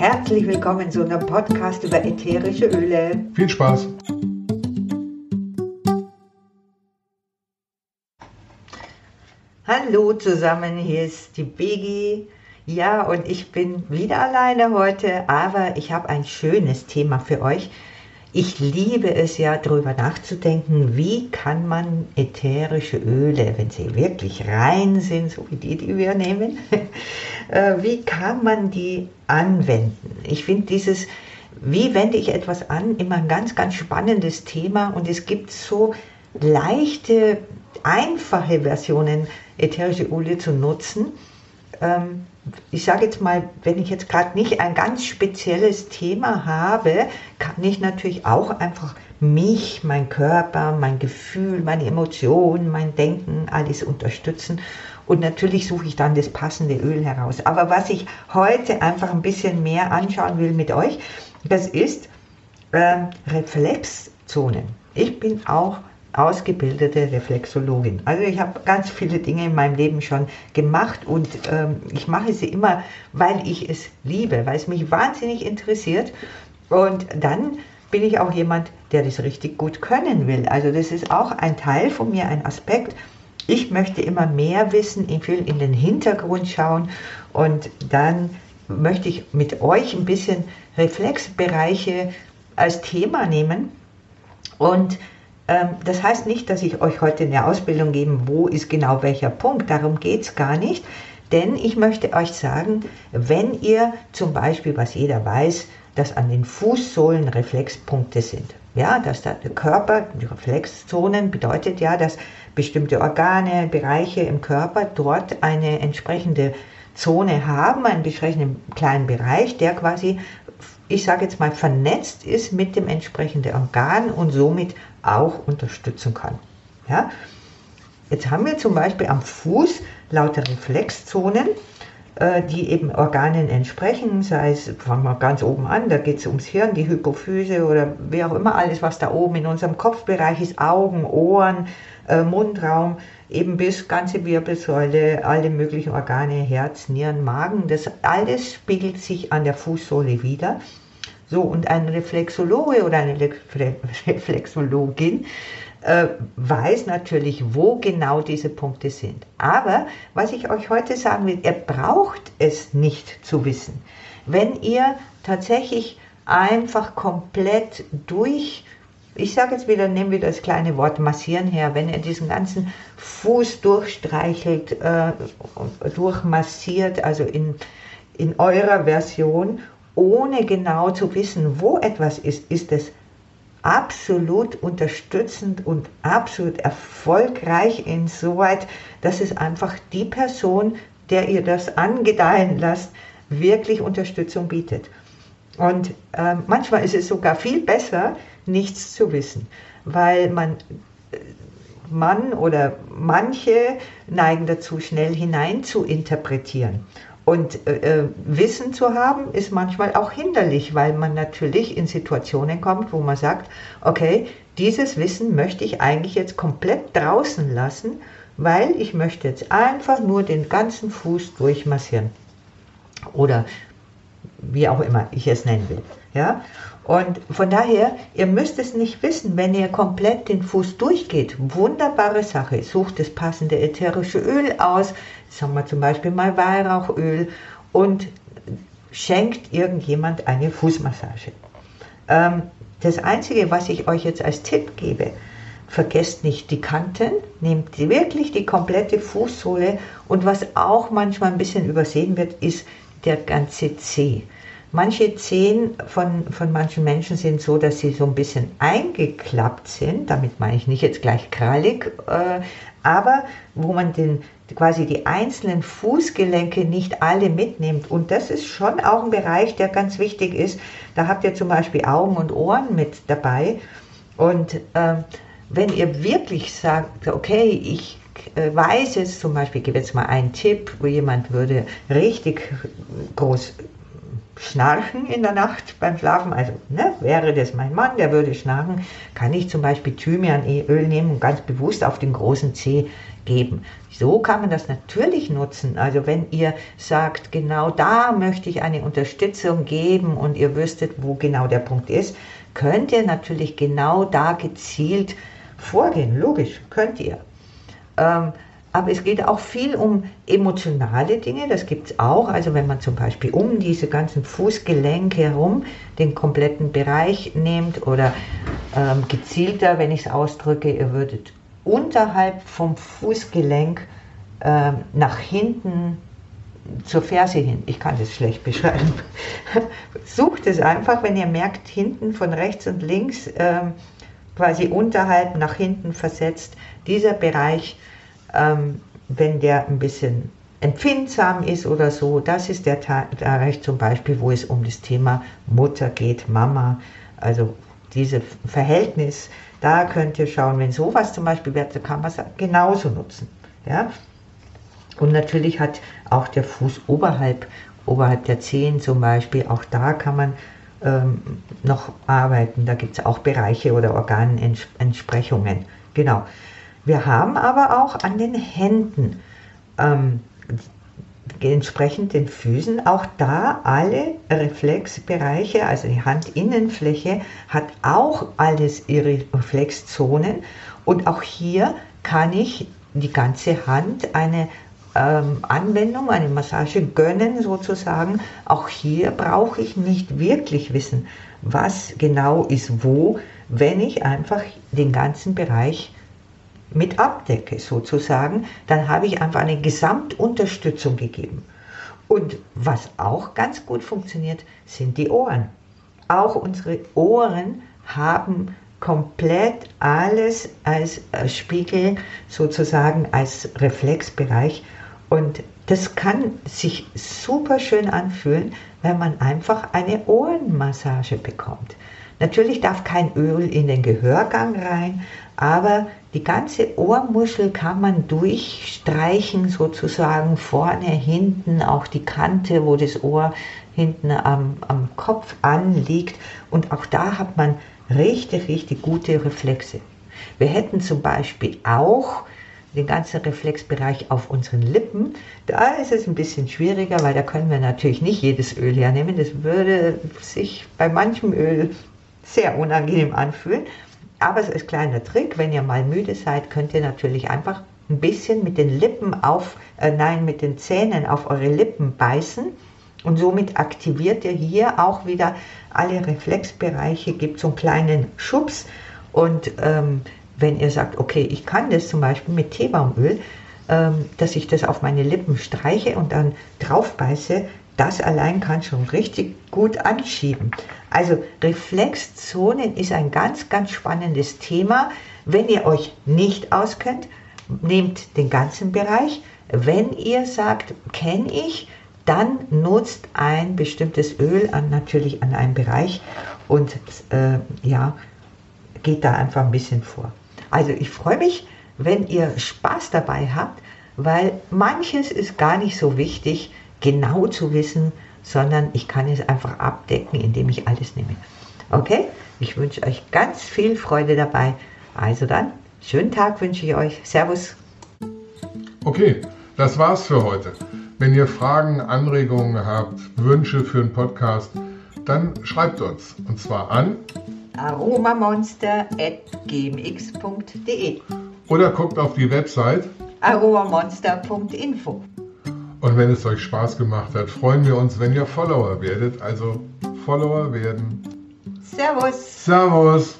Herzlich willkommen zu einem Podcast über ätherische Öle. Viel Spaß! Hallo zusammen, hier ist die Begi. Ja, und ich bin wieder alleine heute, aber ich habe ein schönes Thema für euch. Ich liebe es ja, darüber nachzudenken, wie kann man ätherische Öle, wenn sie wirklich rein sind, so wie die, die wir nehmen, äh, wie kann man die anwenden? Ich finde dieses, wie wende ich etwas an, immer ein ganz, ganz spannendes Thema und es gibt so leichte, einfache Versionen, ätherische Öle zu nutzen. Ähm, ich sage jetzt mal, wenn ich jetzt gerade nicht ein ganz spezielles Thema habe, kann ich natürlich auch einfach mich, mein Körper, mein Gefühl, meine Emotionen, mein Denken, alles unterstützen. Und natürlich suche ich dann das passende Öl heraus. Aber was ich heute einfach ein bisschen mehr anschauen will mit euch, das ist äh, Reflexzonen. Ich bin auch ausgebildete Reflexologin. Also ich habe ganz viele Dinge in meinem Leben schon gemacht und ähm, ich mache sie immer, weil ich es liebe, weil es mich wahnsinnig interessiert. Und dann bin ich auch jemand, der das richtig gut können will. Also das ist auch ein Teil von mir, ein Aspekt. Ich möchte immer mehr wissen, ich will in den Hintergrund schauen und dann möchte ich mit euch ein bisschen Reflexbereiche als Thema nehmen und das heißt nicht, dass ich euch heute eine Ausbildung gebe, wo ist genau welcher Punkt. Darum geht es gar nicht. Denn ich möchte euch sagen, wenn ihr zum Beispiel, was jeder weiß, dass an den Fußsohlen Reflexpunkte sind. Ja, dass der Körper, die Reflexzonen bedeutet ja, dass bestimmte Organe, Bereiche im Körper dort eine entsprechende Zone haben, einen beschränkten kleinen Bereich, der quasi, ich sage jetzt mal, vernetzt ist mit dem entsprechenden Organ und somit auch unterstützen kann. Ja? Jetzt haben wir zum Beispiel am Fuß lauter Reflexzonen, äh, die eben Organen entsprechen, sei es, fangen wir ganz oben an, da geht es ums Hirn, die Hypophyse oder wie auch immer, alles, was da oben in unserem Kopfbereich ist, Augen, Ohren, äh, Mundraum, eben bis ganze Wirbelsäule, alle möglichen Organe, Herz, Nieren, Magen, das alles spiegelt sich an der Fußsohle wieder. So, und ein Reflexologe oder eine Reflexologin äh, weiß natürlich, wo genau diese Punkte sind. Aber was ich euch heute sagen will, ihr braucht es nicht zu wissen. Wenn ihr tatsächlich einfach komplett durch, ich sage jetzt wieder, nehmen wir das kleine Wort massieren her, wenn ihr diesen ganzen Fuß durchstreichelt, äh, durchmassiert, also in, in eurer Version ohne genau zu wissen, wo etwas ist, ist es absolut unterstützend und absolut erfolgreich insoweit, dass es einfach die Person, der ihr das angedeihen lasst, wirklich Unterstützung bietet. Und äh, manchmal ist es sogar viel besser, nichts zu wissen, weil man, man oder manche neigen dazu, schnell hinein zu interpretieren. Und äh, äh, Wissen zu haben ist manchmal auch hinderlich, weil man natürlich in Situationen kommt, wo man sagt, okay, dieses Wissen möchte ich eigentlich jetzt komplett draußen lassen, weil ich möchte jetzt einfach nur den ganzen Fuß durchmassieren. Oder wie auch immer ich es nennen will. Ja? Und von daher, ihr müsst es nicht wissen, wenn ihr komplett den Fuß durchgeht. Wunderbare Sache. Sucht das passende ätherische Öl aus, sagen wir zum Beispiel mal Weihrauchöl und schenkt irgendjemand eine Fußmassage. Ähm, das Einzige, was ich euch jetzt als Tipp gebe, vergesst nicht die Kanten, nehmt wirklich die komplette Fußsohle und was auch manchmal ein bisschen übersehen wird, ist der ganze Zeh. Manche Zehen von, von manchen Menschen sind so, dass sie so ein bisschen eingeklappt sind. Damit meine ich nicht jetzt gleich krallig, äh, aber wo man den, quasi die einzelnen Fußgelenke nicht alle mitnimmt. Und das ist schon auch ein Bereich, der ganz wichtig ist. Da habt ihr zum Beispiel Augen und Ohren mit dabei. Und äh, wenn ihr wirklich sagt, okay, ich weiß es, zum Beispiel, ich gebe jetzt mal einen Tipp, wo jemand würde richtig groß schnarchen in der Nacht beim Schlafen, also ne, wäre das mein Mann, der würde schnarchen, kann ich zum Beispiel Thymianöl nehmen und ganz bewusst auf den großen Zeh geben. So kann man das natürlich nutzen. Also wenn ihr sagt, genau da möchte ich eine Unterstützung geben und ihr wüsstet, wo genau der Punkt ist, könnt ihr natürlich genau da gezielt vorgehen. Logisch, könnt ihr. Ähm, aber es geht auch viel um emotionale Dinge, das gibt es auch. Also wenn man zum Beispiel um diese ganzen Fußgelenke herum den kompletten Bereich nimmt oder ähm, gezielter, wenn ich es ausdrücke, ihr würdet unterhalb vom Fußgelenk ähm, nach hinten zur Ferse hin. Ich kann das schlecht beschreiben. Sucht es einfach, wenn ihr merkt, hinten von rechts und links ähm, quasi unterhalb nach hinten versetzt, dieser Bereich ähm, wenn der ein bisschen empfindsam ist oder so, das ist der Bereich zum Beispiel, wo es um das Thema Mutter geht, Mama, also dieses Verhältnis, da könnt ihr schauen, wenn sowas zum Beispiel wird, kann man es genauso nutzen. Ja? Und natürlich hat auch der Fuß oberhalb, oberhalb der Zehen zum Beispiel, auch da kann man ähm, noch arbeiten. Da gibt es auch Bereiche oder Organentsprechungen. Genau. Wir haben aber auch an den Händen, ähm, entsprechend den Füßen, auch da alle Reflexbereiche, also die Handinnenfläche hat auch alles ihre Reflexzonen und auch hier kann ich die ganze Hand eine ähm, Anwendung, eine Massage gönnen sozusagen. Auch hier brauche ich nicht wirklich wissen, was genau ist wo, wenn ich einfach den ganzen Bereich mit abdecke sozusagen, dann habe ich einfach eine Gesamtunterstützung gegeben. Und was auch ganz gut funktioniert, sind die Ohren. Auch unsere Ohren haben komplett alles als äh, Spiegel sozusagen als Reflexbereich und das kann sich super schön anfühlen, wenn man einfach eine Ohrenmassage bekommt. Natürlich darf kein Öl in den Gehörgang rein, aber die ganze Ohrmuschel kann man durchstreichen, sozusagen vorne, hinten, auch die Kante, wo das Ohr hinten am, am Kopf anliegt. Und auch da hat man richtig, richtig gute Reflexe. Wir hätten zum Beispiel auch den ganzen Reflexbereich auf unseren Lippen. Da ist es ein bisschen schwieriger, weil da können wir natürlich nicht jedes Öl hernehmen. Das würde sich bei manchem Öl sehr unangenehm anfühlen. Aber so als kleiner Trick, wenn ihr mal müde seid, könnt ihr natürlich einfach ein bisschen mit den Lippen auf, äh, nein, mit den Zähnen auf eure Lippen beißen. Und somit aktiviert ihr hier auch wieder alle Reflexbereiche, gibt so einen kleinen Schubs. Und ähm, wenn ihr sagt, okay, ich kann das zum Beispiel mit Teebaumöl, ähm, dass ich das auf meine Lippen streiche und dann drauf beiße, das allein kann schon richtig gut anschieben. Also Reflexzonen ist ein ganz, ganz spannendes Thema. Wenn ihr euch nicht auskennt, nehmt den ganzen Bereich. Wenn ihr sagt, kenne ich, dann nutzt ein bestimmtes Öl an, natürlich an einem Bereich und äh, ja, geht da einfach ein bisschen vor. Also ich freue mich, wenn ihr Spaß dabei habt, weil manches ist gar nicht so wichtig genau zu wissen, sondern ich kann es einfach abdecken, indem ich alles nehme. Okay? Ich wünsche euch ganz viel Freude dabei. Also dann, schönen Tag wünsche ich euch. Servus. Okay, das war's für heute. Wenn ihr Fragen, Anregungen habt, Wünsche für einen Podcast, dann schreibt uns. Und zwar an aromamonster.gmx.de oder guckt auf die Website aromamonster.info. Und wenn es euch Spaß gemacht hat, freuen wir uns, wenn ihr Follower werdet. Also Follower werden. Servus. Servus.